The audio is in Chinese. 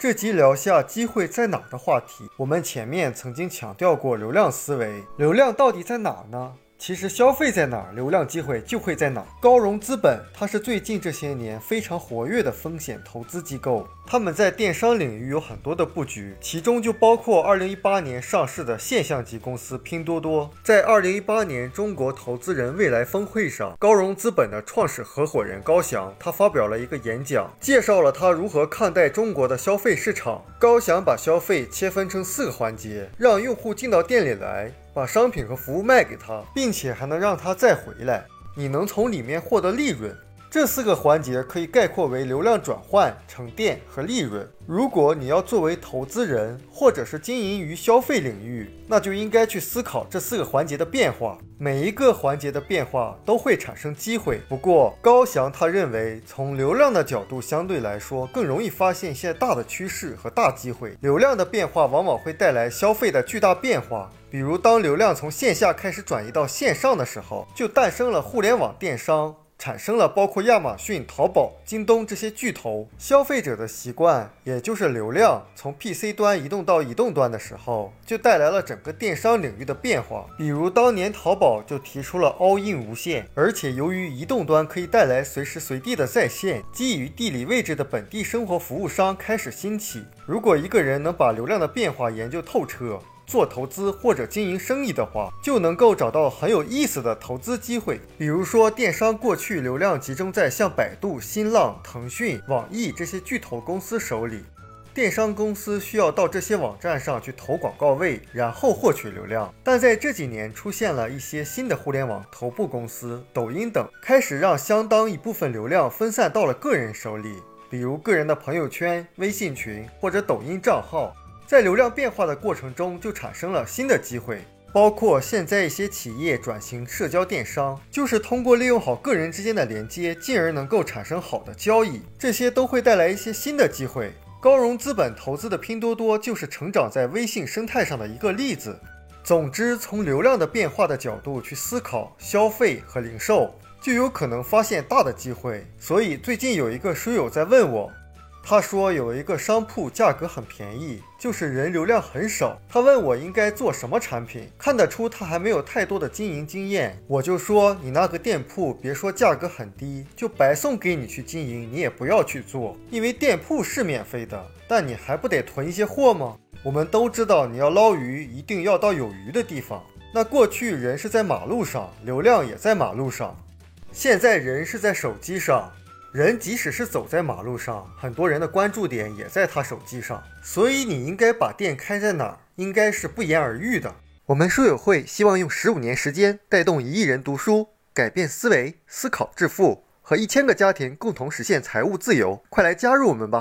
这集聊下机会在哪的话题。我们前面曾经强调过流量思维，流量到底在哪呢？其实消费在哪儿，流量机会就会在哪儿。高融资本，它是最近这些年非常活跃的风险投资机构，他们在电商领域有很多的布局，其中就包括2018年上市的现象级公司拼多多。在2018年中国投资人未来峰会上，高融资本的创始合伙人高翔，他发表了一个演讲，介绍了他如何看待中国的消费市场。高翔把消费切分成四个环节，让用户进到店里来。把商品和服务卖给他，并且还能让他再回来，你能从里面获得利润。这四个环节可以概括为流量转换、沉淀和利润。如果你要作为投资人，或者是经营于消费领域，那就应该去思考这四个环节的变化。每一个环节的变化都会产生机会。不过高翔他认为，从流量的角度相对来说，更容易发现一些大的趋势和大机会。流量的变化往往会带来消费的巨大变化。比如，当流量从线下开始转移到线上的时候，就诞生了互联网电商。产生了包括亚马逊、淘宝、京东这些巨头消费者的习惯，也就是流量从 PC 端移动到移动端的时候，就带来了整个电商领域的变化。比如当年淘宝就提出了 All In 无线，而且由于移动端可以带来随时随地的在线，基于地理位置的本地生活服务商开始兴起。如果一个人能把流量的变化研究透彻，做投资或者经营生意的话，就能够找到很有意思的投资机会。比如说，电商过去流量集中在像百度、新浪、腾讯、网易这些巨头公司手里，电商公司需要到这些网站上去投广告位，然后获取流量。但在这几年，出现了一些新的互联网头部公司，抖音等，开始让相当一部分流量分散到了个人手里，比如个人的朋友圈、微信群或者抖音账号。在流量变化的过程中，就产生了新的机会，包括现在一些企业转型社交电商，就是通过利用好个人之间的连接，进而能够产生好的交易，这些都会带来一些新的机会。高融资本投资的拼多多就是成长在微信生态上的一个例子。总之，从流量的变化的角度去思考消费和零售，就有可能发现大的机会。所以最近有一个书友在问我。他说有一个商铺价格很便宜，就是人流量很少。他问我应该做什么产品，看得出他还没有太多的经营经验。我就说你那个店铺别说价格很低，就白送给你去经营，你也不要去做，因为店铺是免费的，但你还不得囤一些货吗？我们都知道你要捞鱼，一定要到有鱼的地方。那过去人是在马路上，流量也在马路上，现在人是在手机上。人即使是走在马路上，很多人的关注点也在他手机上，所以你应该把店开在哪儿，应该是不言而喻的。我们书友会希望用十五年时间带动一亿人读书，改变思维，思考致富，和一千个家庭共同实现财务自由。快来加入我们吧！